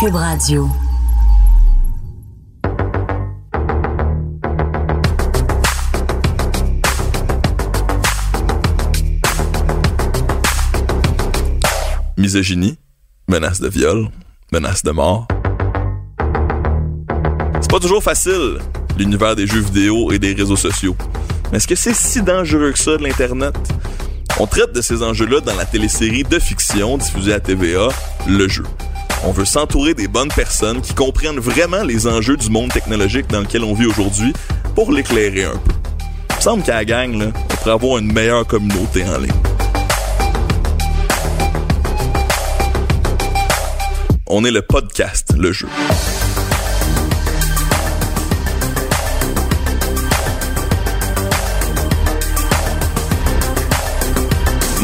Cube Radio. misogynie, menace de viol, menace de mort. C'est pas toujours facile, l'univers des jeux vidéo et des réseaux sociaux. Mais est-ce que c'est si dangereux que ça l'Internet? On traite de ces enjeux-là dans la télésérie de fiction diffusée à TVA, Le Jeu. On veut s'entourer des bonnes personnes qui comprennent vraiment les enjeux du monde technologique dans lequel on vit aujourd'hui pour l'éclairer un peu. Il me semble qu'à la gang, on pourrait avoir une meilleure communauté en ligne. On est le podcast, le jeu.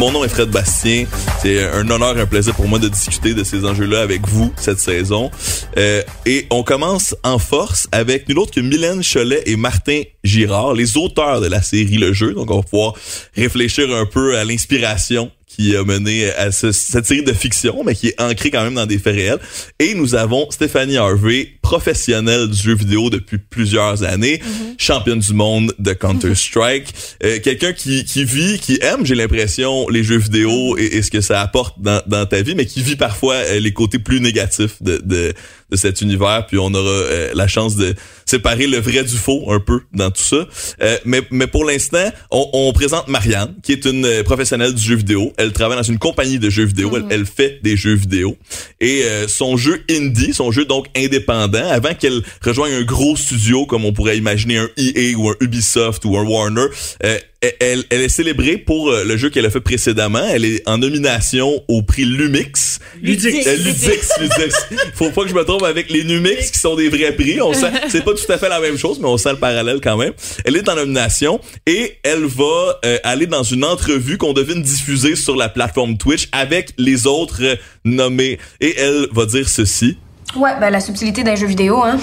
Mon nom est Fred Bastien. C'est un honneur, un plaisir pour moi de discuter de ces enjeux-là avec vous cette saison. Euh, et on commence en force avec nul autre que Mylène Cholet et Martin Girard, les auteurs de la série Le Jeu. Donc on va pouvoir réfléchir un peu à l'inspiration qui a mené à ce- cette série de fiction, mais qui est ancrée quand même dans des faits réels. Et nous avons Stéphanie Harvey, professionnelle du jeu vidéo depuis plusieurs années, championne du monde de Counter-Strike, euh, quelqu'un qui, qui vit, qui aime, j'ai l'impression, les jeux vidéo et, et ce que ça apporte dans, dans ta vie, mais qui vit parfois euh, les côtés plus négatifs de, de, de cet univers. Puis on aura euh, la chance de séparer le vrai du faux un peu dans tout ça. Euh, mais, mais pour l'instant, on, on présente Marianne, qui est une professionnelle du jeu vidéo. Elle travaille dans une compagnie de jeux vidéo. elle, elle fait des jeux vidéo. Et euh, son jeu indie, son jeu donc indépendant, avant qu'elle rejoigne un gros studio comme on pourrait imaginer un EA ou un Ubisoft ou un Warner, euh, elle, elle est célébrée pour euh, le jeu qu'elle a fait précédemment. Elle est en nomination au prix Lumix. Ludix. Euh, Ludix, Ludix. Faut pas que je me trompe avec les Numix qui sont des vrais prix. On sent, c'est pas tout à fait la même chose, mais on sent le parallèle quand même. Elle est en nomination et elle va euh, aller dans une entrevue qu'on devine diffuser sur la plateforme Twitch avec les autres euh, nommés. Et elle va dire ceci. Ouais, ben la subtilité d'un jeu vidéo, hein.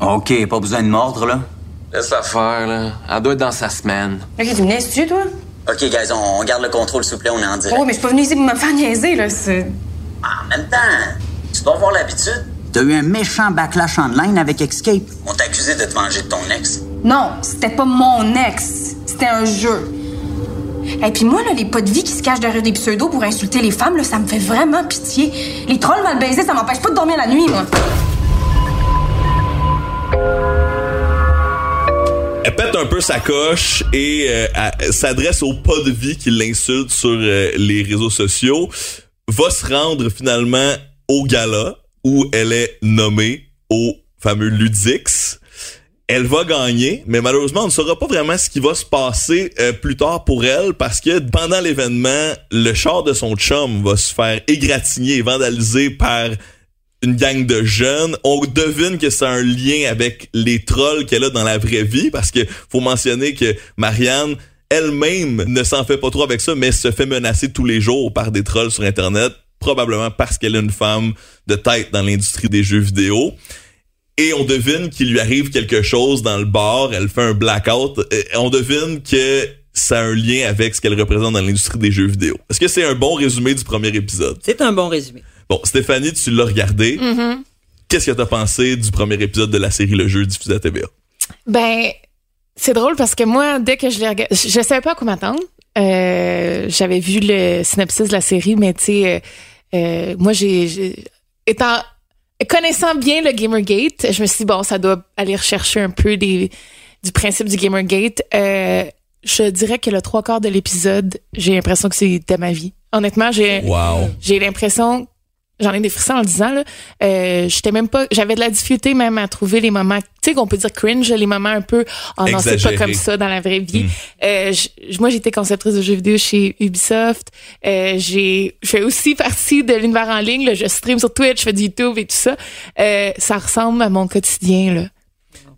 OK, pas besoin de mordre, là. Laisse-la faire, là. Elle doit être dans sa semaine. Ok, tu me niaises-tu, toi? OK, guys, on, on garde le contrôle, s'il vous plaît, on est en direct. Oh, mais je suis pas venue ici pour me faire niaiser, là. C'est. En même temps, tu dois avoir l'habitude. T'as eu un méchant backlash online avec Escape. On t'a accusé de te venger de ton ex. Non, c'était pas mon ex. C'était un jeu. Et puis moi, là, les pas de vie qui se cachent derrière des pseudos pour insulter les femmes, là, ça me fait vraiment pitié. Les trolls mal baisés, ça m'empêche pas de dormir la nuit, moi. Elle pète un peu sa coche et euh, s'adresse au pas de vie qui l'insulte sur euh, les réseaux sociaux. Va se rendre finalement au gala où elle est nommée au fameux Ludix. Elle va gagner, mais malheureusement, on ne saura pas vraiment ce qui va se passer euh, plus tard pour elle parce que pendant l'événement, le char de son chum va se faire égratigner et vandaliser par une gang de jeunes. On devine que c'est un lien avec les trolls qu'elle a dans la vraie vie parce que faut mentionner que Marianne elle-même ne s'en fait pas trop avec ça, mais se fait menacer tous les jours par des trolls sur Internet, probablement parce qu'elle est une femme de tête dans l'industrie des jeux vidéo. Et on devine qu'il lui arrive quelque chose dans le bar, elle fait un blackout, et on devine que ça a un lien avec ce qu'elle représente dans l'industrie des jeux vidéo. Est-ce que c'est un bon résumé du premier épisode? C'est un bon résumé. Bon, Stéphanie, tu l'as regardé. Qu'est-ce que t'as pensé du premier épisode de la série Le Jeu diffusé à TVA? Ben, c'est drôle parce que moi, dès que je l'ai regardé, je, je savais pas à quoi m'attendre. Euh, J'avais vu le synopsis de la série, mais tu sais, euh, euh, moi, j'ai- étant connaissant bien le Gamergate, je me suis dit bon, ça doit aller rechercher un peu des, du principe du Gamergate. Euh, je dirais que le trois quarts de l'épisode, j'ai l'impression que c'était ma vie. Honnêtement, j'ai Wow. j'ai l'impression j'en ai des frissons en le disant là. Euh, j'étais même pas, j'avais de la difficulté même à trouver les moments, tu sais qu'on peut dire cringe, les moments un peu, oh non c'est pas comme ça dans la vraie vie. Mm. Euh, moi j'étais conceptrice de jeux vidéo chez Ubisoft. Euh, j'ai, je fais aussi partie de l'univers en ligne. Là, je stream sur Twitch, je fais du YouTube et tout ça. Euh, ça ressemble à mon quotidien là.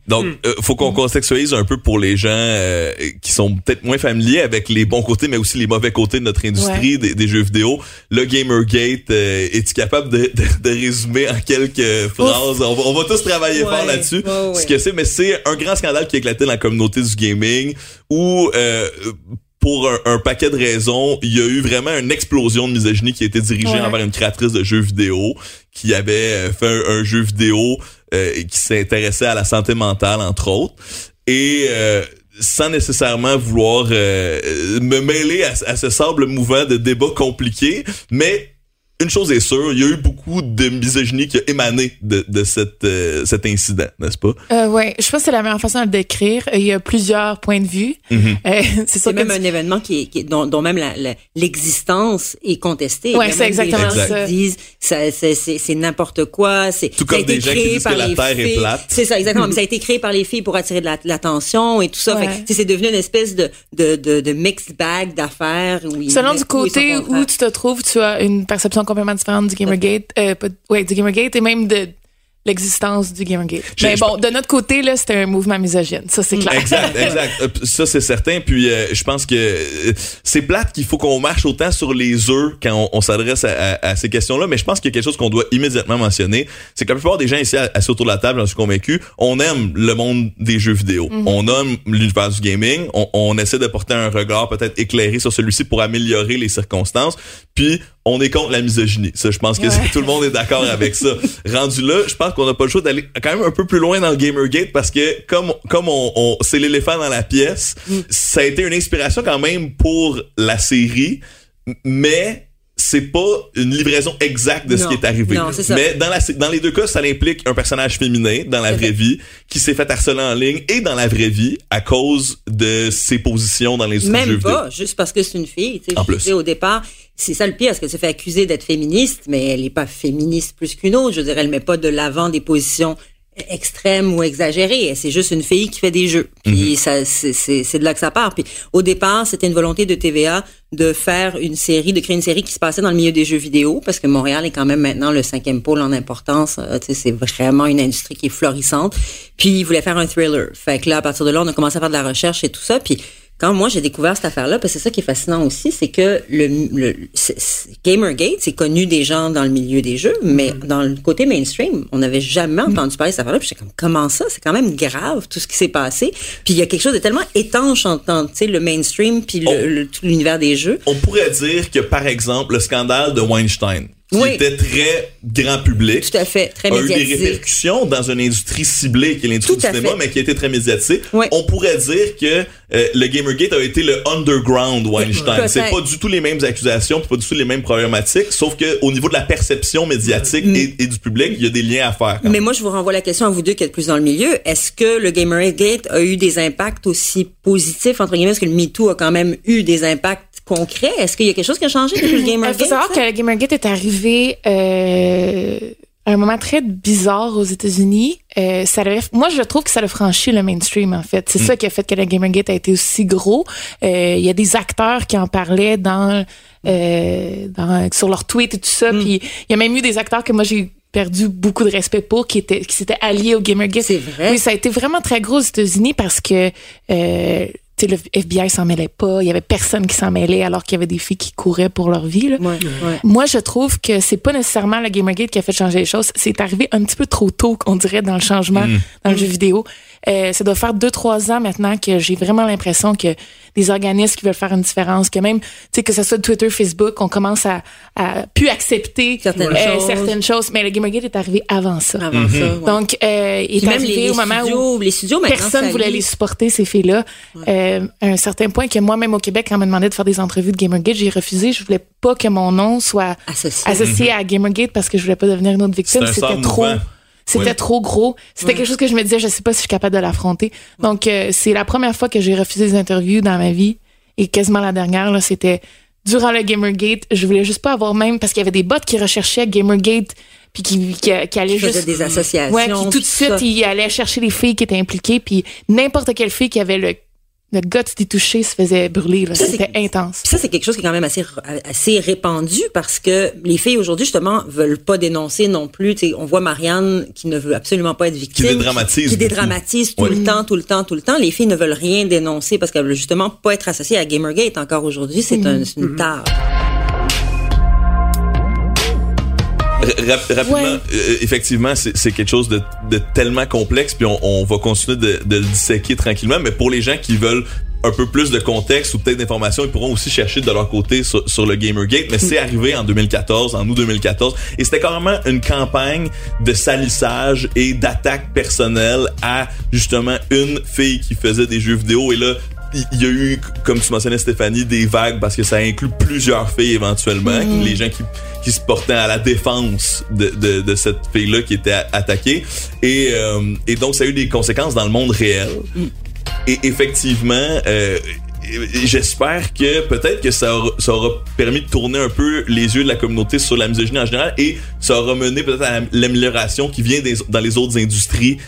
Donc, Hmm. euh, faut qu'on contextualise un peu pour les gens euh, qui sont peut-être moins familiers avec les bons côtés, mais aussi les mauvais côtés de notre industrie des, des jeux vidéo. Le Gamergate, euh, es-tu capable de, de, de résumer en quelques phrases? On va, on va tous travailler Ouais, fort là-dessus. ouais, ouais. Ce que c'est, mais c'est un grand scandale qui a éclaté dans la communauté du gaming où... pour un, un paquet de raisons, il y a eu vraiment une explosion de misogynie qui a été dirigée Ouais. envers une créatrice de jeux vidéo qui avait euh, fait un, un jeu vidéo euh, qui s'intéressait à la santé mentale, entre autres. Et euh, sans nécessairement vouloir euh, me mêler à, à ce sable mouvant de débats compliqués, mais une chose est sûre, il y a eu beaucoup de misogynie qui a émané de, de cette, euh, cet incident, n'est-ce pas? Euh, ouais, je pense que c'est la meilleure façon de le décrire. Il y a plusieurs points de vue. Mhm. Euh, c'est même un événement qui est, qui est- dont, dont même la- la- l'existence est contestée. A c'est exactement des gens ça. qui disent ça, c'est, c'est, c'est n'importe quoi. C'est, Tout comme des gens qui disent par que la les Terre est filles. plate. C'est ça, exactement. Mais ça a été créé par les filles pour attirer de la- l'attention et tout ça. Ouais. Fait que, tu sais, c'est devenu une espèce de, de, de, de mixed bag d'affaires. Où ils Selon du côté où tu te trouves, tu as une perception complètement différente du Gamergate, euh, pas- ouais, du Gamergate et même de l'existence du Gamergate. Mais bon, de notre côté, là, c'était un mouvement misogyne. Ça, c'est clair. Exact, exact. Euh, Ça, c'est certain. Puis, euh, je pense que euh, c'est plate qu'il faut qu'on marche autant sur les œufs quand on, on s'adresse à, à- à ces questions-là. Mais je pense qu'il y a quelque chose qu'on doit immédiatement mentionner. C'est que la plupart des gens ici assis autour de la table, j'en suis convaincu, on aime le monde des jeux vidéo. On aime l'univers du gaming. On, on essaie de porter un regard peut-être éclairé sur celui-ci pour améliorer les circonstances. Puis, on est contre la misogynie. Ça, je pense que Ouais. tout le monde est d'accord avec ça. Rendu là, je pense qu'on n'a pas le choix d'aller quand même un peu plus loin dans le Gamergate parce que comme comme on, on c'est l'éléphant dans la pièce, ça a été une inspiration quand même pour la série, mais c'est pas une livraison exacte de ce qui est arrivé. Non, c'est ça. Mais dans la dans les deux cas, ça implique un personnage féminin dans la vraie vrai. vie qui s'est fait harceler en ligne et dans la vraie vie à cause de ses positions dans les jeux Même vidéo. pas, juste parce que c'est une fille. Sais, En plus. disais au départ, c'est ça le pire, parce qu'elle se fait accuser d'être féministe, mais elle n'est pas féministe plus qu'une autre. Je veux dire, elle met pas de l'avant des positions extrêmes ou exagérées. C'est juste une fille qui fait des jeux. Puis Mhm. ça, c'est- c'est c'est de là que ça part. Puis au départ, c'était une volonté de TVA de faire une série, de créer une série qui se passait dans le milieu des jeux vidéo, parce que Montréal est quand même maintenant le cinquième pôle en importance. Euh, c'est vraiment une industrie qui est florissante. Puis ils voulaient faire un thriller. Fait que là, à partir de là, on a commencé à faire de la recherche et tout ça. Puis quand moi j'ai découvert cette affaire-là, parce que c'est ça qui est fascinant aussi, c'est que le, le Gamergate, c'est connu des gens dans le milieu des jeux, mais dans le côté mainstream, on n'avait jamais entendu parler de cette affaire-là. Puis j'étais comme comment ça? C'est quand même grave tout ce qui s'est passé. Puis il y a quelque chose de tellement étanche entre tu sais le mainstream puis le, Oh. le- tout l'univers des jeux. On pourrait dire que par exemple le scandale de Weinstein qui Oui. était très grand public Tout à fait, très a eu des répercussions dans une industrie ciblée qui est l'industrie du cinéma, fait. mais qui a été très médiatisée. Ouais. On pourrait dire que euh, le Gamergate a été le underground Weinstein. Peut-être. C'est pas du tout les mêmes accusations, pas du tout les mêmes problématiques, sauf que au niveau de la perception médiatique et, et du public, il y a des liens à faire. Mais même. moi, je vous renvoie la question à vous deux qui êtes plus dans le milieu. Est-ce que le Gamergate a eu des impacts aussi positifs, entre guillemets, parce que le MeToo a quand même eu des impacts concrets? Est-ce qu'il y a quelque chose qui a changé depuis le Il Gamergate? faut savoir ça? que le Gamergate est arrivé euh, à un moment très bizarre aux États-Unis. Euh, ça moi, je trouve que ça a franchi le mainstream, en fait. C'est ça qui a fait que le Gamergate a été aussi gros. Euh, Il y a des acteurs qui en parlaient dans, euh, dans sur leurs tweets et tout ça. Puis il y a même eu des acteurs que moi j'ai perdu beaucoup de respect pour qui étaient qui s'étaient alliés au Gamergate. C'est vrai. Oui, ça a été vraiment très gros aux États-Unis parce que euh, tu sais, le FBI s'en mêlait pas, il y avait personne qui s'en mêlait alors qu'il y avait des filles qui couraient pour leur vie. Là. Ouais, ouais. Moi, je trouve que c'est pas nécessairement le Gamergate qui a fait changer les choses. C'est arrivé un petit peu trop tôt, on dirait, dans le changement dans le jeu vidéo. Euh, ça doit faire deux, trois ans maintenant que j'ai vraiment l'impression que des organismes qui veulent faire une différence, que même, tu sais, que ce soit Twitter, Facebook, on commence à, à plus accepter Certaines euh, choses. certaines choses. Mais le Gamergate est arrivé avant ça. Avant ça. ouais. Donc, euh, il est arrivé les, les au moment où studios, les studios maintenant personne voulait les supporter, ces filles-là. Euh, à un certain point que moi, même au Québec, quand on m'a demandé de faire des entrevues de Gamergate, j'ai refusé. Je voulais pas que mon nom soit Associé. associé à Gamergate parce que je voulais pas devenir une autre victime. C'était trop. mouvant. C'était trop gros. C'était quelque chose que je me disais, je sais pas si je suis capable de l'affronter. Donc, euh, c'est la première fois que j'ai refusé des interviews dans ma vie et quasiment la dernière, là, c'était durant le Gamergate, je voulais juste pas avoir même parce qu'il y avait des bots qui recherchaient Gamergate puis qui, qui, qui allaient juste des associations. Ouais, puis tout de suite, ça. il allait chercher les filles qui étaient impliquées, puis n'importe quelle fille qui avait le, le guts d'y toucher se faisait brûler. C'était intense. Puis ça, c'est quelque chose qui est quand même assez, assez répandu parce que les filles aujourd'hui, justement, veulent pas dénoncer non plus. On voit Marianne qui ne veut absolument pas être victime. dédramatise Qui, dédramatise tout Ouais. le temps, tout le temps, tout le temps. Les filles ne veulent rien dénoncer parce qu'elles veulent justement pas être associées à Gamergate encore aujourd'hui. C'est un, c'est une tare. Rap- rapidement, Ouais. euh, effectivement, c'est quelque chose de, de tellement complexe, puis on, on va continuer de, de le disséquer tranquillement. Mais pour les gens qui veulent un peu plus de contexte ou peut-être d'informations, ils pourront aussi chercher de leur côté sur, sur le Gamergate. Mais c'est arrivé en 2014, en août 2014, et c'était carrément une campagne de salissage et d'attaque personnelle à justement une fille qui faisait des jeux vidéo. Et là, il y a eu, comme tu mentionnais Stéphanie, des vagues parce que ça inclut plusieurs filles éventuellement, les gens qui, qui se portaient à la défense de, de, de cette fille-là qui était attaquée. Et, euh, et donc, ça a eu des conséquences dans le monde réel. Et effectivement, euh, j'espère que peut-être que ça aura, ça aura permis de tourner un peu les yeux de la communauté sur la misogynie en général et ça aura mené peut-être à l'amélioration qui vient des- dans les autres industries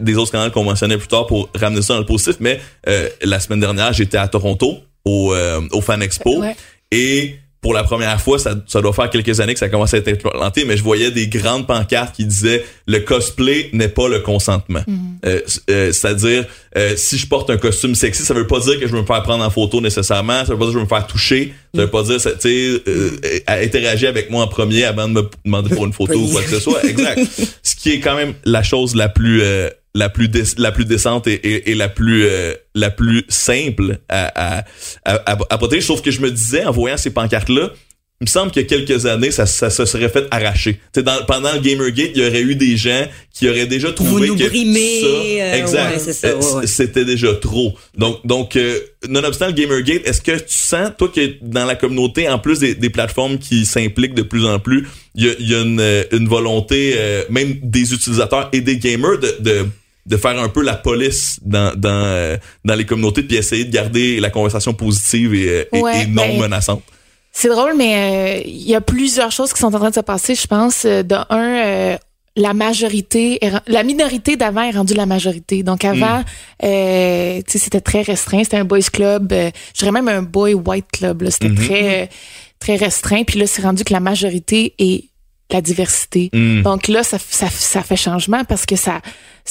des autres canaux qu'on mentionnait plus tard pour ramener ça dans le positif mais euh, la semaine dernière j'étais à Toronto au, euh, au Fan Expo Ouais. et pour la première fois, ça, ça doit faire quelques années que ça commence à être implanté, mais je voyais des grandes pancartes qui disaient le cosplay n'est pas le consentement. Euh, c- euh, C'est-à-dire, euh, si je porte un costume sexy, ça veut pas dire que je veux me faire prendre en photo nécessairement, ça veut pas dire que je veux me faire toucher, ça veut pas dire, tu sais, euh, euh, interagir avec moi en premier avant de me demander pour une photo ou quoi que ce soit. Exact. Ce qui est quand même la chose la plus euh, la plus dé- la plus décente et, et, et la plus euh, la plus simple à à, à, à, protéger. Sauf que je me disais en voyant ces pancartes là, il me semble qu'il y a quelques années, ça, ça se serait fait arracher. Dans, pendant le Gamergate, il y aurait eu des gens qui auraient déjà trouvé nous que brimez, ça, euh, exact, ouais, euh, ouais, c'était déjà trop. Donc, donc euh, nonobstant le Gamergate, est-ce que tu sens, toi, que dans la communauté, en plus des, des plateformes qui s'impliquent de plus en plus, il y a, y a une, euh, une volonté, euh, même des utilisateurs et des gamers, de, de de faire un peu la police dans dans euh, dans les communautés puis essayer de garder la conversation positive et, euh, et- Ouais, et non ben, menaçante. C'est drôle, mais euh, il y a plusieurs choses qui sont en train de se passer, je pense. De un, euh, la majorité, la minorité d'avant est rendue la majorité. Donc avant, euh, tu sais, c'était très restreint. C'était un boys club, euh, je dirais même un boy white club. C'était très euh, très restreint. Puis là, c'est rendu que la majorité est la diversité. Donc là, ça, ça, ça fait changement parce que ça,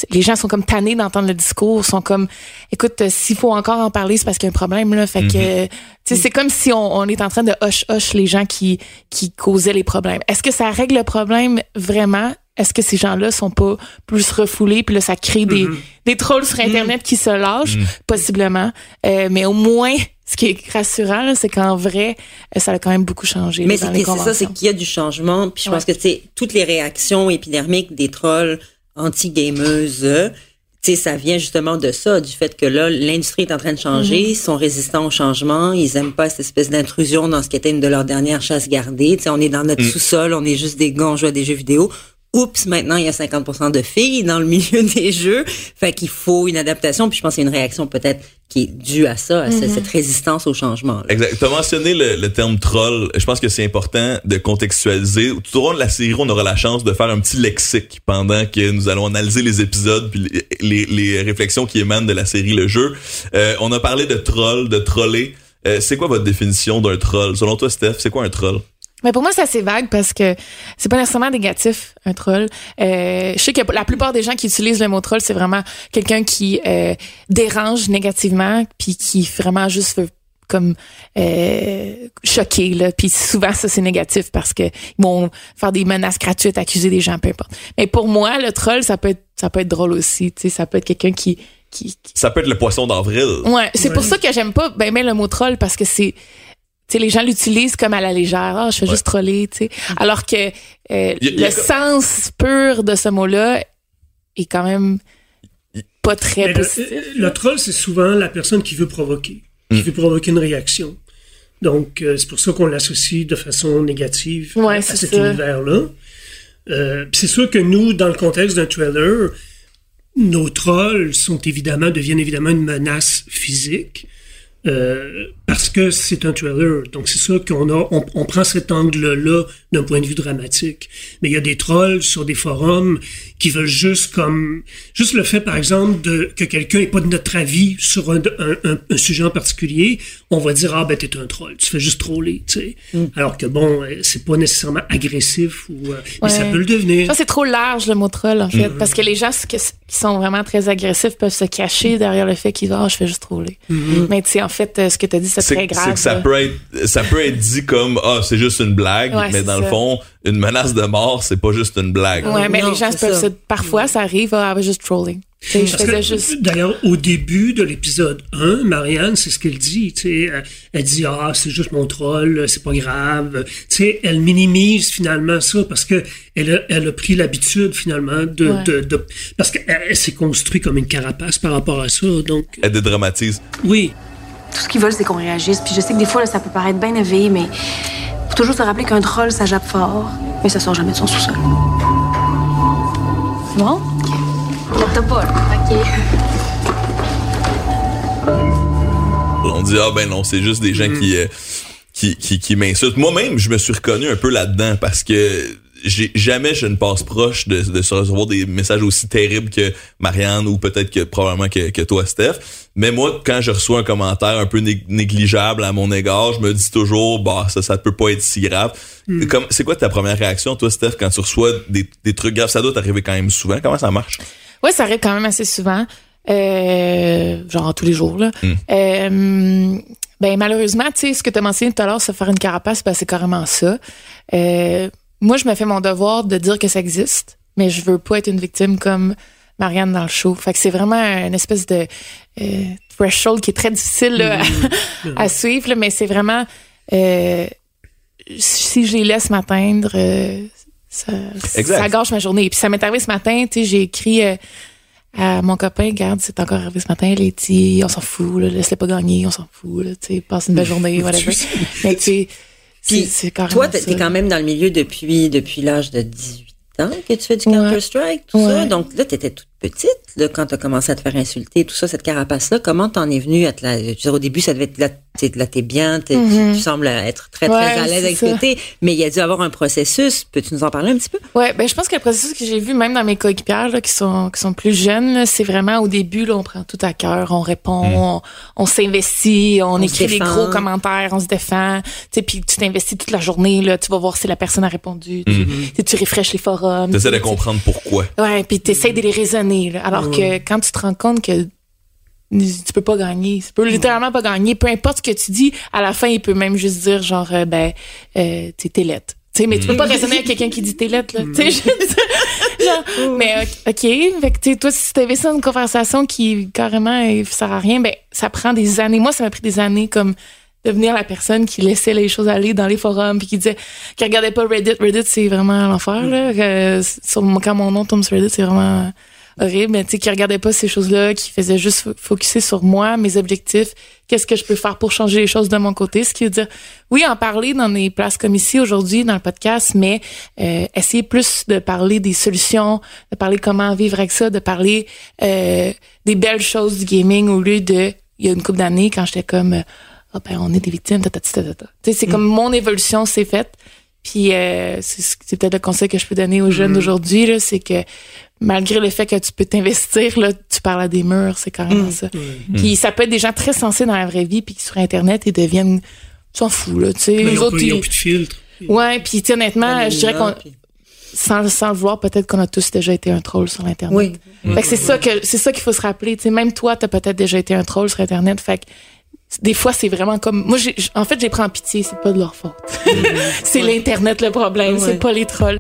les gens sont comme tannés d'entendre le discours, sont comme, écoute, euh, s'il faut encore en parler, c'est parce qu'il y a un problème là. Fait que, tu sais, c'est comme si on, on est en train de hush hush les gens qui qui causaient les problèmes. Est-ce que ça règle le problème vraiment? Est-ce que ces gens-là sont pas plus refoulés? Puis là ça crée des des trolls sur internet qui se lâchent possiblement, Euh, mais au moins ce qui est rassurant là, c'est qu'en vrai euh, ça a quand même beaucoup changé Mais c'est ça, c'est qu'il y a du changement. Puis je pense que tu sais, toutes les réactions épidermiques des trolls anti-gameuses, euh, tu sais, ça vient justement de ça, du fait que là, l'industrie est en train de changer, Mm-hmm. ils sont résistants au changement, ils aiment pas cette espèce d'intrusion dans ce qui était une de leurs dernières chasses gardées. Tu sais, on est dans Mm. notre sous-sol, on est juste des gars, on joue à des jeux vidéo. Oups, maintenant il y a 50% de filles dans le milieu des jeux, fait qu'il faut une adaptation. Puis je pense qu'il y a une réaction peut-être qui est due à ça, à Mm-hmm. cette résistance au changement. là. Exact. Tu as mentionné le, le terme troll. Je pense que c'est important de contextualiser. Tout au long de la série, on aura la chance de faire un petit lexique pendant que nous allons analyser les épisodes puis les, les, les réflexions qui émanent de la série Le Jeu. Euh, on a parlé de troll, de troller. Euh, c'est quoi votre définition d'un troll? Selon toi, Steph, c'est quoi un troll? Mais pour moi, c'est assez vague parce que c'est pas nécessairement négatif, un troll. Euh, je sais que la plupart des gens qui utilisent le mot troll, c'est vraiment quelqu'un qui euh, dérange négativement, puis qui vraiment juste veut comme euh, choquer là puis souvent ça c'est négatif parce que ils vont faire des menaces gratuites accuser des gens peu importe mais pour moi le troll ça peut être ça peut être drôle aussi tu sais ça peut être quelqu'un qui qui, qui- Ça peut être le poisson d'avril. Ouais, c'est pour ça que j'aime pas ben, ben le mot troll parce que c'est les gens l'utilisent comme à la légère. Ah, je fais juste troller, tu sais. Alors que euh, a- a- le sens pur de ce mot-là est quand même pas très Mais le, positif. le troll, c'est souvent la personne qui veut provoquer, qui veut provoquer une réaction. Donc, euh, c'est pour ça qu'on l'associe de façon négative Ouais, à cet ça. univers-là. Euh, c'est sûr que nous, dans le contexte d'un trailer, nos trolls sont évidemment, deviennent évidemment une menace physique. Euh, parce que c'est un trailer. Donc c'est ça qu'on a, on, on prend cet angle-là d'un point de vue dramatique. Mais il y a des trolls sur des forums qui veulent juste comme, juste le fait par exemple de que quelqu'un ait pas de notre avis sur un, un, un, sujet en particulier, on va dire ah ben t'es un troll, tu fais juste troller, tu sais. Mm. Alors que bon, euh, c'est pas nécessairement agressif ou, euh, mais ça peut le devenir. Ça c'est trop large le mot troll en fait, parce que les gens qui sont vraiment très agressifs peuvent se cacher derrière le fait qu'ils disent ah je fais juste troller. Mm-hmm. Mais tu sais en fait euh, ce que tu as dit c'est très grave. C'est que ça peut être, ça peut être dit comme ah c'est juste une blague, Ouais, mais dans le fond une menace de mort c'est pas juste une blague. Ouais, mais Non, les gens peuvent ça. parfois ça arrive ah I was just trolling. Juste D'ailleurs, au début de l'épisode 1, Marianne, c'est ce qu'elle dit. Tu sais, elle, elle dit ah c'est juste mon troll, c'est pas grave. Tu sais, elle minimise finalement ça parce que elle a, elle a pris l'habitude finalement de, Ouais. de, de- parce qu'elle elle s'est construite comme une carapace par rapport à ça. Donc Elle dédramatise. oui, Tout ce qu'ils veulent, c'est qu'on réagisse. Puis je sais que des fois, là, ça peut paraître bien éveillé, mais faut toujours se rappeler qu'un troll, ça jappe fort, mais ça sort jamais de son sous-sol. Bon? OK. Lève-toi pas, là. OK. On dit ah ben non, c'est juste des gens qui, euh, qui qui qui m'insultent. Moi-même, je me suis reconnu un peu là-dedans parce que jamais je ne passe proche de, de se recevoir des messages aussi terribles que Marianne ou peut-être que probablement que, que toi Steph. Mais moi, quand je reçois un commentaire un peu nég- négligeable à mon égard, je me dis toujours bah ça ça peut pas être si grave. Comme c'est quoi ta première réaction toi Steph quand tu reçois des, des trucs graves? Ça doit t'arriver quand même souvent. Comment ça marche? Ouais, ça arrive quand même assez souvent. Euh, genre tous les jours, là. Euh, ben, malheureusement, tu sais, ce que tu as mentionné tout à l'heure, se faire une carapace, ben, c'est carrément ça. Euh, moi, je me fais mon devoir de dire que ça existe, mais je veux pas être une victime comme Marianne dans le show. Fait que c'est vraiment une espèce de euh, threshold qui est très difficile là, à, à suivre, là, mais c'est vraiment euh, si je les laisse m'atteindre, euh, ça, gâche ma journée. Puis ça m'est arrivé ce matin, tu sais, j'ai écrit à mon copain, regarde, c'est encore arrivé ce matin, dit, on s'en fout, là, laisse-le pas gagner, on s'en fout, là, tu sais, passe une belle journée, whatever. Mais tu Puis, toi, t'es ça. t'es quand même dans le milieu depuis, depuis l'âge de 18 ans que tu fais du Ouais. Counter-Strike, tout ça. Donc là, t'étais toute petite, là, quand t'as commencé à te faire insulter, tout ça, cette carapace-là. Comment t'en es venue à te la, je veux dire, au début, ça devait être, là, t'es, là, t'es bien, t'es- tu sembles être très, très Mhm. Ouais, à l'aise avec ce ça. t'es, mais il y a dû avoir un processus. Peux-tu nous en parler un petit peu? Ouais, ben je pense que le processus que j'ai vu même dans mes coéquipières là, qui sont qui sont plus jeunes, là, c'est vraiment au début là, on prend tout à cœur, on répond, on, on s'investit, on, écrit des gros commentaires, on se défend, tu sais puis tu t'investis toute la journée là, tu vas voir si la personne a répondu, tu, tu sais, tu refreshes les forums. T'essaies tu- de tu- comprendre pourquoi. Ouais, puis t'essayes de les raisonner là, alors que quand tu te rends compte que tu peux pas gagner, tu peux littéralement pas gagner, peu importe ce que tu dis, à la fin il peut même juste dire genre euh, ben euh, t'es lettre. Tu sais, mais tu peux pas raisonner avec quelqu'un qui dit t'es lettre, là. Tu sais, mais euh, OK, fait que, tu sais, toi, si t'avais ça une conversation qui, carrément, euh, sert à rien, ben, ça prend des années. Moi, ça m'a pris des années, comme, devenir la personne qui laissait les choses aller dans les forums, puis qui disait, qui regardait pas Reddit. Reddit, c'est vraiment l'enfer, là. Quand mon nom tombe sur Reddit, c'est vraiment horrible, mais tu sais, qui regardait pas ces choses-là, qui faisait juste fo- focuser sur moi, mes objectifs, qu'est-ce que je peux faire pour changer les choses de mon côté, ce qui veut dire, oui, en parler dans des places comme ici aujourd'hui, dans le podcast, mais euh, essayer plus de parler des solutions, de parler comment vivre avec ça, de parler euh, des belles choses du gaming au lieu de, il y a une couple d'années, quand j'étais comme, ah ben, on est des victimes, ta, ta, ta, ta, ta. Tu sais, c'est comme mon évolution s'est faite. Puis euh, c'est ce- c'est peut-être le conseil que je peux donner aux jeunes d'aujourd'hui, là, c'est que malgré le fait que tu peux t'investir, là, tu parles à des murs, c'est carrément ça. Puis ça peut être des gens très sensés dans la vraie vie, puis qui sur Internet, ils deviennent, tu s'en fous, là, tu sais. ils plus de filtre. Ouais, puis tu sais, honnêtement, je dirais qu'on, puis- sans, sans le voir, peut-être qu'on a tous déjà été un troll sur Internet. Oui. Fait que c'est ça que c'est ça qu'il faut se rappeler. Tu sais, même toi, t'as peut-être déjà été un troll sur Internet. Fait que des fois, c'est vraiment comme moi. j'ai- En fait, j'ai pris en pitié. C'est pas de leur faute. c'est l'internet le problème. Ouais. C'est pas les trolls.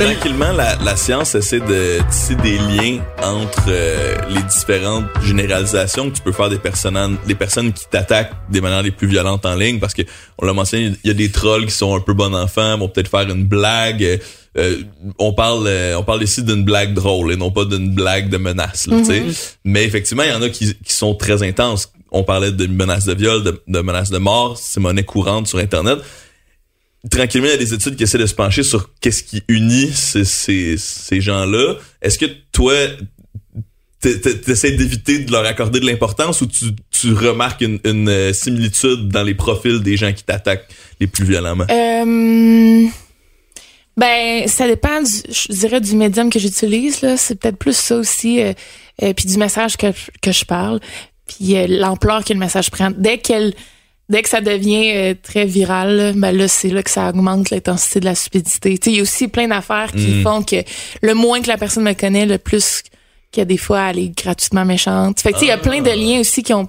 Tranquillement, la, la science essaie de tisser des liens entre euh, les différentes généralisations que tu peux faire des personnes, des personnes qui t'attaquent des manières les plus violentes en ligne, parce que on l'a mentionné, il y a des trolls qui sont un peu bon enfants, vont peut-être faire une blague, euh, euh, on parle euh, on parle ici d'une blague drôle et non pas d'une blague de menace. Là, tu sais. Mais effectivement, il y en a qui, qui sont très intenses. On parlait de menaces de viol, de, de menaces de mort, c'est monnaie courante sur Internet. Tranquillement, il y a des études qui essaient de se pencher sur qu'est-ce qui unit ces, ces, ces gens-là. Est-ce que toi, t'essaies d'éviter de leur accorder de l'importance ou tu, tu remarques une, euh, similitude dans les profils des gens qui t'attaquent les plus violemment? Euh, ben, ça dépend, du, je dirais, du médium que j'utilise. là. C'est peut-être plus ça aussi, euh, euh, puis du message que, que je parle, puis l'ampleur que le message prend. Dès qu'elle, dès que ça devient euh, très viral, là, ben là, c'est là que ça augmente l'intensité de la stupidité. Il y a aussi plein d'affaires qui Mm. font que le moins que la personne me connaît, le plus qu'il y a des fois elle est gratuitement méchante. Fait que tu sais, il y a plein de liens aussi qui ont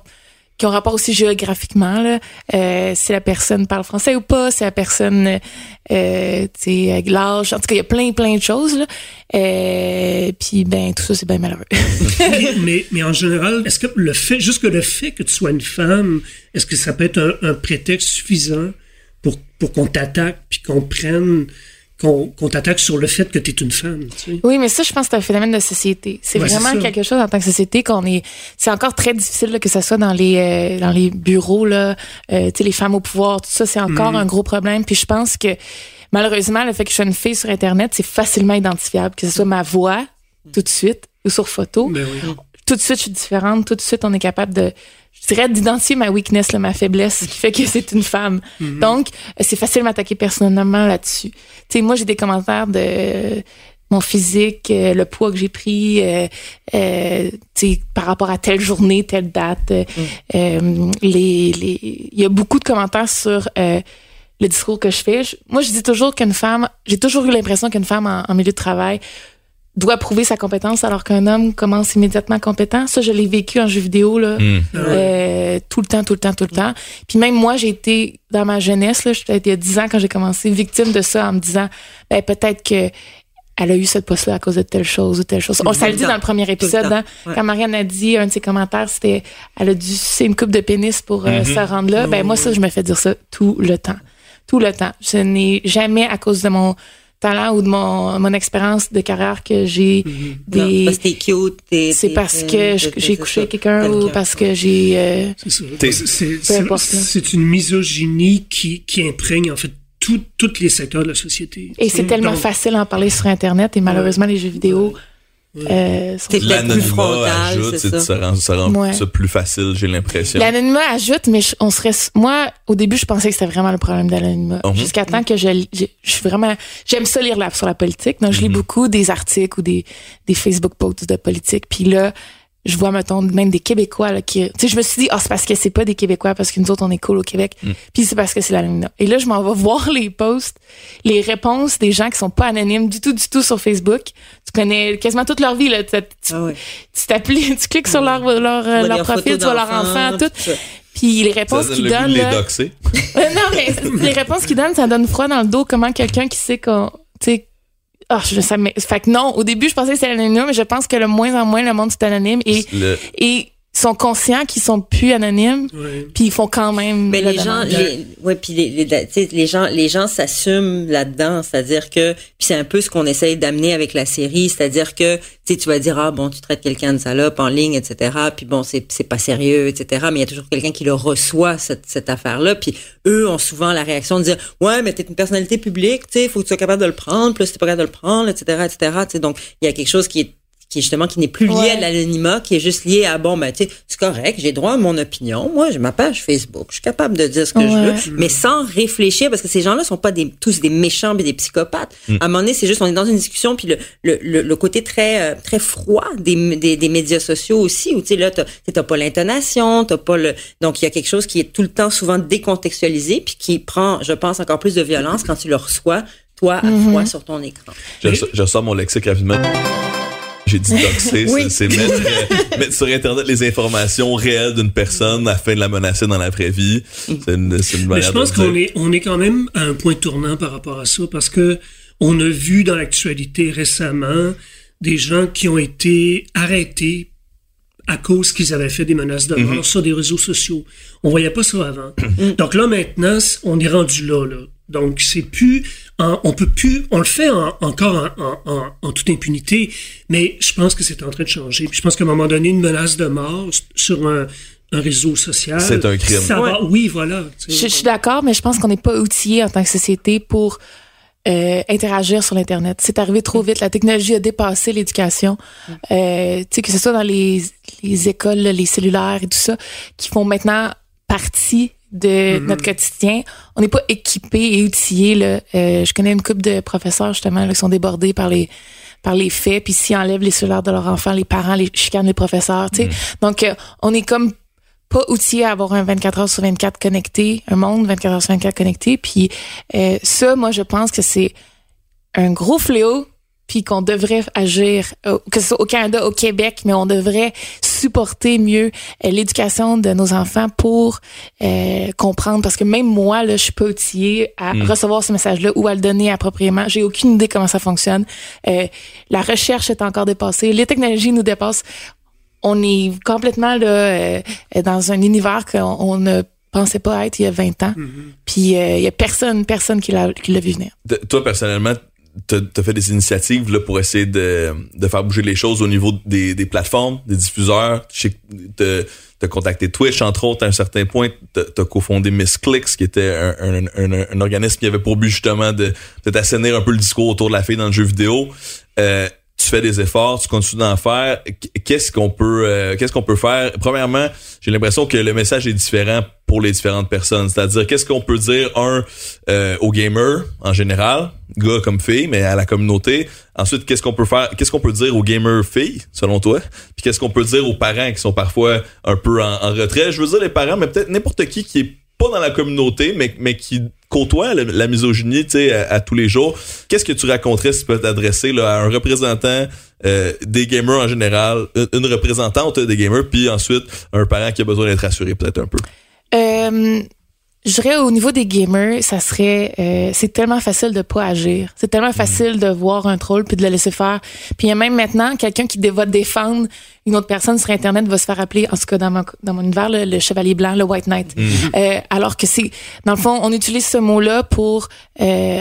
qui ont rapport aussi géographiquement là, euh, si la personne parle français ou pas, si la personne euh, tu l'âge, en tout cas il y a plein plein de choses là. Euh, puis ben tout ça c'est bien malheureux. mais, mais, mais en général, est-ce que le fait, juste que le fait que tu sois une femme, est-ce que ça peut être un, un prétexte suffisant pour, pour qu'on t'attaque puis qu'on prenne, qu'on qu'on t'attaque sur le fait que tu es une femme, tu sais? Oui, mais ça, je pense que c'est un phénomène de société. C'est Ouais, vraiment quelque chose en tant que société qu'on est. C'est encore très difficile là, que ça soit dans les euh, dans les bureaux là, euh, tu sais, les femmes au pouvoir, tout ça, c'est encore Mhm. un gros problème. Puis je pense que malheureusement, le fait que je sois une fille sur Internet, c'est facilement identifiable, que ce soit ma voix tout de suite ou sur photo. Ben oui. Tout de suite, je suis différente. Tout de suite, on est capable de, je dirais, d'identifier ma weakness, là, ma faiblesse, qui fait que c'est une femme. Donc, euh, c'est facile de m'attaquer personnellement là-dessus. Tu sais, moi, j'ai des commentaires de euh, mon physique, euh, le poids que j'ai pris, euh, euh, tu sais, par rapport à telle journée, telle date. euh, les, les, il y a beaucoup de commentaires sur euh, le discours que je fais. Je- moi, je dis toujours qu'une femme, j'ai toujours eu l'impression qu'une femme en, en milieu de travail doit prouver sa compétence alors qu'un homme commence immédiatement compétent. Ça, je l'ai vécu en jeu vidéo là, Hmm. euh, tout le temps, tout le temps, tout le temps. Puis même moi, j'ai été dans ma jeunesse, là, peut-être il y a 10 ans quand j'ai commencé, victime de ça en me disant, ben peut-être que elle a eu cette poste-là à cause de telle chose ou telle chose. On ça le dit dans le premier épisode. hein. Ouais. Quand Marianne a dit, un de ses commentaires, c'était elle a dû sucer une coupe de pénis pour euh, se rendre là. Ben moi, ça, je me fais dire ça tout le temps. Tout le temps. Je n'ai jamais, à cause de mon talent ou de mon, mon expérience de carrière que j'ai Non, des... parce que t'es cute, t'es- C'est t'es- parce que je- j'ai couché ça. quelqu'un ou parce que j'ai... euh, C'est ça. T'es- C'est- C'est importe, là. c'est une misogynie qui, qui imprègne en fait tout- tous les secteurs de la société. Et c'est tellement Donc, facile d'en parler sur Internet et malheureusement, les jeux vidéo euh, L'anonymat ajoute, c'est ça. ça rend, ça rend Ouais. ça plus facile, j'ai l'impression. L'anonymat ajoute, mais je- on serait. Moi, au début, je pensais que c'était vraiment le problème de l'anonymat. Mhm. Jusqu'à temps que je, je, je suis vraiment. J'aime ça lire la, sur la politique. Donc, je lis Mhm. beaucoup des articles ou des, des Facebook posts de politique. Puis là, je vois, mettons, même des Québécois là, qui. Tu sais, je me suis dit, ah, c'est parce que c'est pas des Québécois, parce que nous autres, on est cool au Québec. Mhm. Puis c'est parce que c'est l'anonymat. Et là, je m'en vais voir les posts, les réponses des gens qui sont pas anonymes du tout, du tout sur Facebook. Tu connais quasiment toute leur vie, là. Tu, tu, Ah ouais. tu cliques sur leur, leur, euh, leur profil, tu vois leur enfant, tout. ça. Puis les réponses qu'ils donnent, les là, doxer. Non mais les réponses qu'ils donnent, ça donne froid dans le dos. Comment quelqu'un qui sait qu'on, tu sais, ah, je ça, mais, fait que non. Au début, je pensais que c'était anonyme, mais je pense que le moins en moins le monde c'est anonyme et Le- et sont conscients qu'ils sont plus anonymes, puis ils font quand même. Mais le les gens, les, ouais, puis les, les, tu sais, les gens, les gens s'assument là-dedans, c'est-à-dire que, puis c'est un peu ce qu'on essaye d'amener avec la série, c'est-à-dire que, tu sais, tu vas dire ah bon, tu traites quelqu'un de salope en ligne, etc. Puis bon, c'est c'est pas sérieux, etc. Mais il y a toujours quelqu'un qui le reçoit cette cette affaire-là. Puis eux ont souvent la réaction de dire ouais, mais t'es une personnalité publique, tu sais, faut que tu sois capable de le prendre, plus t'es pas capable de le prendre, etc., etc. Tu sais, donc il y a quelque chose qui est qui est justement qui n'est plus lié Ouais. à l'anonymat, qui est juste lié à bon ben tu sais c'est correct, j'ai droit à mon opinion. Moi, j'ai ma page Facebook, je suis capable de dire ce que Ouais. je veux, mais sans réfléchir parce que ces gens-là sont pas des tous des méchants et des psychopathes. À un moment donné, c'est juste on est dans une discussion puis le le, le, le côté très euh, très froid des, des des médias sociaux aussi où tu sais là t'as t'as pas l'intonation, t'as pas le donc il y a quelque chose qui est tout le temps souvent décontextualisé puis qui prend je pense encore plus de violence quand tu le reçois toi à Mm-hmm. froid sur ton écran. Je, je sors mon lexique rapidement. J'ai dit doxer, Oui. c'est mettre, euh, mettre sur Internet les informations réelles d'une personne afin de la menacer dans la vraie vie. C'est une, c'est une Mais manière je pense qu'on est, on est quand même à un point tournant par rapport à ça parce que on a vu dans l'actualité récemment des gens qui ont été arrêtés à cause qu'ils avaient fait des menaces de mort sur des réseaux sociaux. On voyait pas ça avant. Donc là, maintenant, on est rendu là, là. Donc, c'est plus, on peut plus, on le fait encore en, toute impunité, mais je pense que c'est en train de changer. Puis je pense qu'à un moment donné, une menace de mort sur un, réseau social. C'est un crime. Ça va, oui, voilà. Je, suis d'accord, mais je pense qu'on n'est pas outillé en tant que société pour euh, interagir sur l'internet. C'est arrivé trop vite. La technologie a dépassé l'éducation. Euh, tu sais que ce soit dans les, les écoles, les cellulaires et tout ça, qui font maintenant partie de mm-hmm. notre quotidien. On n'est pas équipé et outillé. Là. Euh, je connais une couple de professeurs justement qui sont débordés par les par les faits, puis s'ils enlèvent les cellulaires de leurs enfants, les parents les chicanent les professeurs. Tu sais. Mm-hmm. Donc euh, on est comme pas outillé à avoir un 24 heures sur 24 connecté, un monde 24 heures sur 24 connecté. Puis euh, ça, moi, je pense que c'est un gros fléau puis qu'on devrait agir, euh, que ce soit au Canada, au Québec, mais on devrait supporter mieux euh, l'éducation de nos enfants pour euh, comprendre. Parce que même moi, là, je suis pas outillée à mm. recevoir ce message-là ou à le donner appropriément. J'ai aucune idée comment ça fonctionne. la recherche est encore dépassée. Les technologies nous dépassent. On est complètement là dans un univers qu'on ne pensait pas être il y a 20 ans. Mm-hmm. Puis il y a personne, personne qui l'a qui l'a vu venir. toi personnellement, t'as fait des initiatives là, pour essayer de, de faire bouger les choses au niveau des, des plateformes, des diffuseurs. Je sais que t'as contacté Twitch, entre autres, à un certain point. T'as cofondé Miss Clicks, qui était un, un, un, organisme qui avait pour but justement de, de t'assainir un peu le discours autour de la fille dans le jeu vidéo. Euh, tu fais des efforts, tu continues d'en faire. Qu'est-ce qu'on peut, euh, qu'est-ce qu'on peut faire? Premièrement, j'ai l'impression que le message est différent pour les différentes personnes. C'est-à-dire, qu'est-ce qu'on peut dire un euh, aux gamers en général, gars comme filles, mais à la communauté. Ensuite, qu'est-ce qu'on peut faire Qu'est-ce qu'on peut dire aux gamers filles, selon toi? Puis qu'est-ce qu'on peut dire aux parents qui sont parfois un peu en, retrait? Je veux dire les parents, mais peut-être n'importe qui qui est pas dans la communauté, mais, mais qui côtoie la, misogynie à, à, tous les jours. Qu'est-ce que tu raconterais si tu peux t'adresser à un représentant euh, des gamers en général, une, représentante des gamers, puis ensuite un parent qui a besoin d'être assuré peut-être un peu? Euh, je dirais au niveau des gamers, ça serait euh, c'est tellement facile de pas agir. C'est tellement facile de voir un troll puis de le laisser faire. Puis il y a même maintenant quelqu'un qui va défendre une autre personne sur internet va se faire appeler en tout cas dans mon dans mon univers le, chevalier blanc, le white knight. Mm. Euh, alors que c'est dans le fond on utilise ce mot-là pour euh,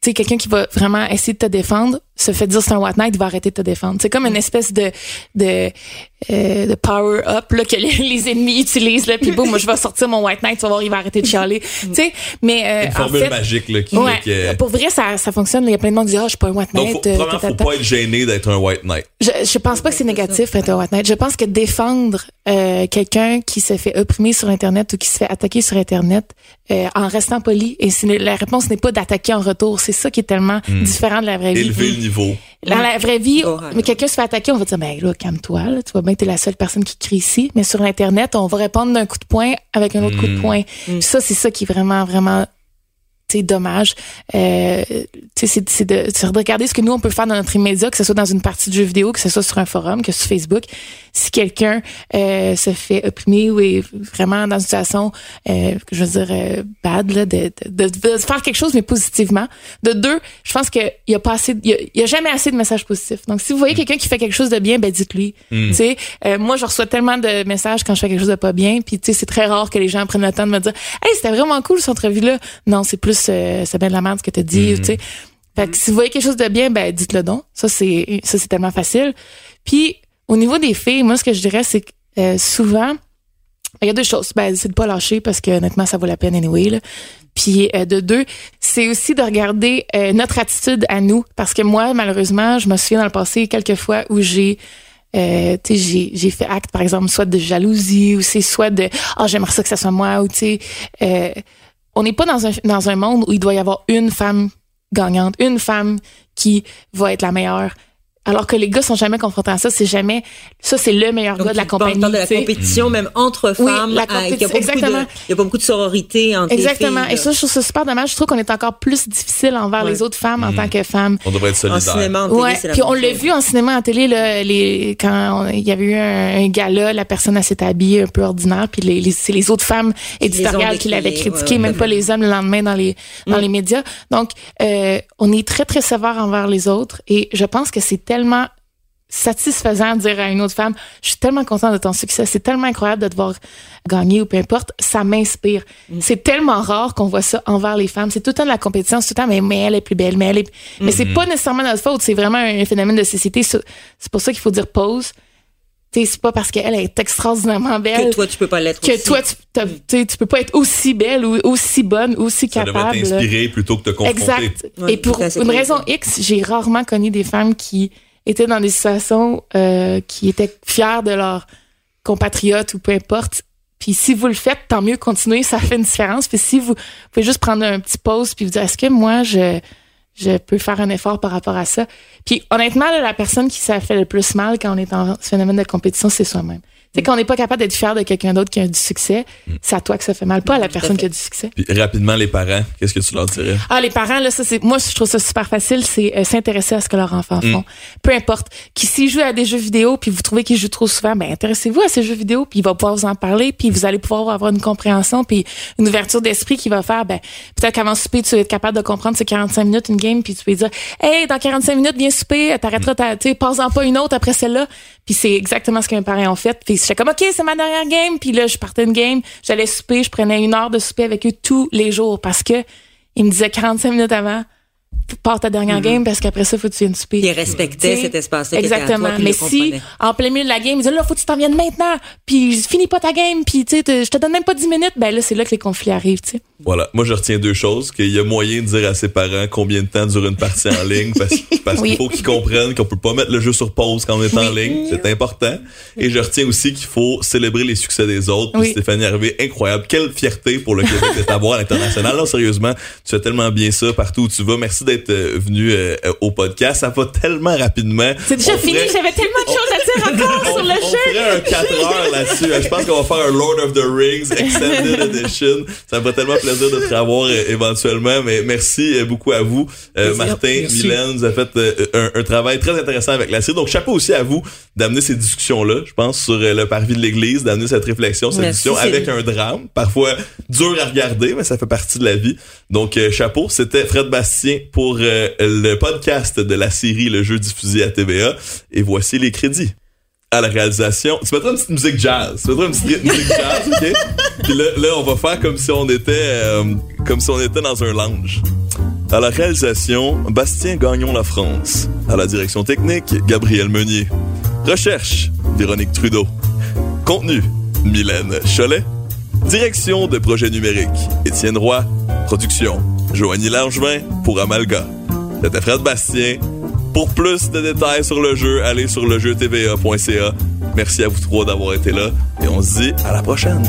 tu sais quelqu'un qui va vraiment essayer de te défendre se fait dire c'est un white knight, il va arrêter de te défendre. C'est comme une espèce de de, euh, de power up là que les, ennemis utilisent là, puis boum, moi je vais sortir mon white knight, tu vas voir, il va arrêter de chialer. tu sais, mais euh, une formule en fait, magique là qui, ouais, pour vrai ça ça fonctionne. Il y a plein de monde qui dit ah je suis pas un white knight. Donc, faut, euh, faut pas être gêné d'être un white knight. Je je pense pas que c'est négatif d'être un white knight. Je pense que défendre euh, quelqu'un qui se fait opprimer sur internet ou qui se fait attaquer sur internet euh, en restant poli et la réponse n'est pas d'attaquer en retour. C'est ça qui est tellement hmm. différent de la vraie vie. Élever niveau. Dans la vraie vie, mais quelqu'un se fait attaquer, on va dire, ben là, calme-toi, là, tu vois bien que t'es la seule personne qui crie ici. Mais sur Internet, on va répondre d'un coup de poing avec un autre coup de hmm. poing. Hmm. Ça, c'est ça qui est vraiment, vraiment c'est dommage. Euh, c'est de, de, regarder ce que nous, on peut faire dans notre immédiat, que ce soit dans une partie de jeu vidéo, que ce soit sur un forum, que sur Facebook. Si quelqu'un euh, se fait opprimer ou est vraiment dans une situation, euh, je veux dire, euh, bad, là, de, de, de, faire quelque chose, mais positivement. De deux, je pense qu'il y a pas assez, il y, a, jamais assez de messages positifs. Donc, si vous voyez quelqu'un qui fait quelque chose de bien, ben dites-lui. Mm. Moi, je reçois tellement de messages quand je fais quelque chose de pas bien, puis c'est très rare que les gens prennent le temps de me dire, hey, c'était vraiment cool cette entrevue-là. Non, c'est plus c'est bien de la merde ce que tu dit, tu sais. Fait que si vous voyez quelque chose de bien, ben dites-le donc. Ça c'est ça c'est tellement facile. Puis au niveau des filles, moi ce que je dirais c'est que euh, souvent il y a deux choses. Ben c'est de pas lâcher parce que honnêtement ça vaut la peine anyway là. Puis euh, de deux, c'est aussi de regarder euh, notre attitude à nous parce que moi malheureusement, je me souviens dans le passé quelques fois où j'ai euh, j'ai, j'ai fait acte, par exemple, soit de jalousie ou c'est soit de « Ah, oh, j'aimerais ça que ça soit moi » ou tu sais, euh, on n'est pas dans un, dans monde où il doit y avoir une femme gagnante, une femme qui va être la meilleure. Alors que les gars sont jamais confrontés à ça, c'est jamais ça c'est le meilleur gars de la compagnie. de la compétition même entre femmes, la compétition, il, y a exactement. De, il y a pas beaucoup de sororité entre Exactement. Les filles, et ça je trouve ça super dommage, je trouve qu'on est encore plus difficile envers les autres femmes en mm. tant que femmes. On devrait être solidaires. En cinéma, en télé, ouais. Puis on l'a vu en cinéma en télé là, les quand il y avait eu un, un gala, la personne s'était habillée un peu ordinaire puis les, c'est les autres femmes éditoriales qui l'avaient critiqué, même pas les hommes le lendemain dans les dans mm. les médias. Donc euh, on est très très sévère envers les autres et je pense que c'est tellement satisfaisant de dire à une autre femme, je suis tellement contente de ton succès, c'est tellement incroyable de te voir gagner ou peu importe, ça m'inspire. Mm. C'est tellement rare qu'on voit ça envers les femmes. C'est tout le temps de la compétition, c'est tout le temps, mais, mais elle est plus belle, mais elle est... Mais c'est mm-hmm. pas nécessairement notre faute, c'est vraiment un phénomène de société. C'est pour ça qu'il faut dire pause c'est pas parce qu'elle est extraordinairement belle que toi tu peux pas l'être que toi tu, tu peux pas être aussi belle ou aussi bonne ou aussi capable ça devrait t'inspirer plutôt que te confronter. Exact. Et pour une raison X j'ai rarement connu des femmes qui étaient dans des situations euh, qui étaient fières de leurs compatriotes ou peu importe. Puis si vous le faites tant mieux continuez ça fait une différence. Puis si vous pouvez juste prendre un petit pause puis vous dire est-ce que moi je je peux faire un effort par rapport à ça. Puis honnêtement, la personne qui ça fait le plus mal quand on est en phénomène de compétition, c'est soi-même sais, qu'on n'est pas capable d'être fier de quelqu'un d'autre qui a du succès, c'est à toi que ça fait mal, pas à la personne qui a du succès. Puis rapidement, les parents, qu'est-ce que tu leur dirais? Ah, les parents, là, ça, c'est, moi, je trouve ça super facile, c'est euh, s'intéresser à ce que leurs enfants mm. font. Peu importe. Qui s'ils jouent à des jeux vidéo, puis vous trouvez qu'ils jouent trop souvent, ben, intéressez-vous à ces jeux vidéo, puis il va pouvoir vous en parler, puis vous allez pouvoir avoir une compréhension, puis une ouverture d'esprit qui va faire, ben, peut-être qu'avant souper, tu vas être capable de comprendre ces 45 minutes une game, puis tu peux dire, hey, dans 45 minutes, viens souper, t'arrêteras, tu sais, pas en pas une autre après celle-là. Puis c'est exactement ce que mes parents ont fait. Puis j'étais comme, OK, c'est ma dernière game. Puis là, je partais une game, j'allais souper, je prenais une heure de souper avec eux tous les jours parce que ils me disaient 45 minutes avant, pars ta dernière mm-hmm. game parce qu'après ça, faut que tu viennes souper. Ils respectaient cet espace-là. Exactement. Mais si, en plein milieu de la game, ils disaient, là, faut que tu t'en viennes maintenant, puis finis pas ta game, puis tu sais, je te donne même pas 10 minutes, ben là, c'est là que les conflits arrivent, tu sais. Voilà. Moi, je retiens deux choses. Qu'il y a moyen de dire à ses parents combien de temps dure une partie en ligne parce, parce qu'il faut qu'ils comprennent qu'on peut pas mettre le jeu sur pause quand on est en ligne. C'est important. Et je retiens aussi qu'il faut célébrer les succès des autres. Oui. Stéphanie Harvey, incroyable. Quelle fierté pour le Québec de t'avoir à l'international. Non, sérieusement, tu fais tellement bien ça partout où tu vas. Merci d'être euh, venu euh, au podcast. Ça va tellement rapidement. C'est déjà fini. J'avais tellement de choses à dire encore sur le jeu. On ferait un 4 heures là-dessus. Je pense qu'on va faire un Lord of the Rings Extended Edition. Ça me fait tellement plaisir de te revoir euh, éventuellement, mais merci euh, beaucoup à vous. Euh, Martin, Mylène, vous avez fait un, travail très intéressant avec la série. Donc, chapeau aussi à vous d'amener ces discussions-là, je pense, sur le parvis de l'Église, d'amener cette réflexion, cette discussion avec un drame, parfois dur à regarder, mais ça fait partie de la vie. Donc, chapeau, c'était Fred Bastien pour le podcast de la série Le jeu diffusé à TVA. Et voici les crédits à la réalisation. Tu mettras une petite musique jazz. Tu mettras une petite musique jazz, OK? Puis là, là, on va faire comme si on était euh, comme si on était dans un lounge. À la réalisation, Bastien Gagnon La France. À la direction technique, Gabriel Meunier. Recherche, Véronique Trudeau. Contenu, Mylène Cholet. Direction de projet numérique, Étienne Roy. Production, Joanie Langevin pour Amalga. C'était Fred Bastien pour plus de détails sur le jeu, allez sur le jeu tva.ca. Merci à vous trois d'avoir été là et on se dit à la prochaine.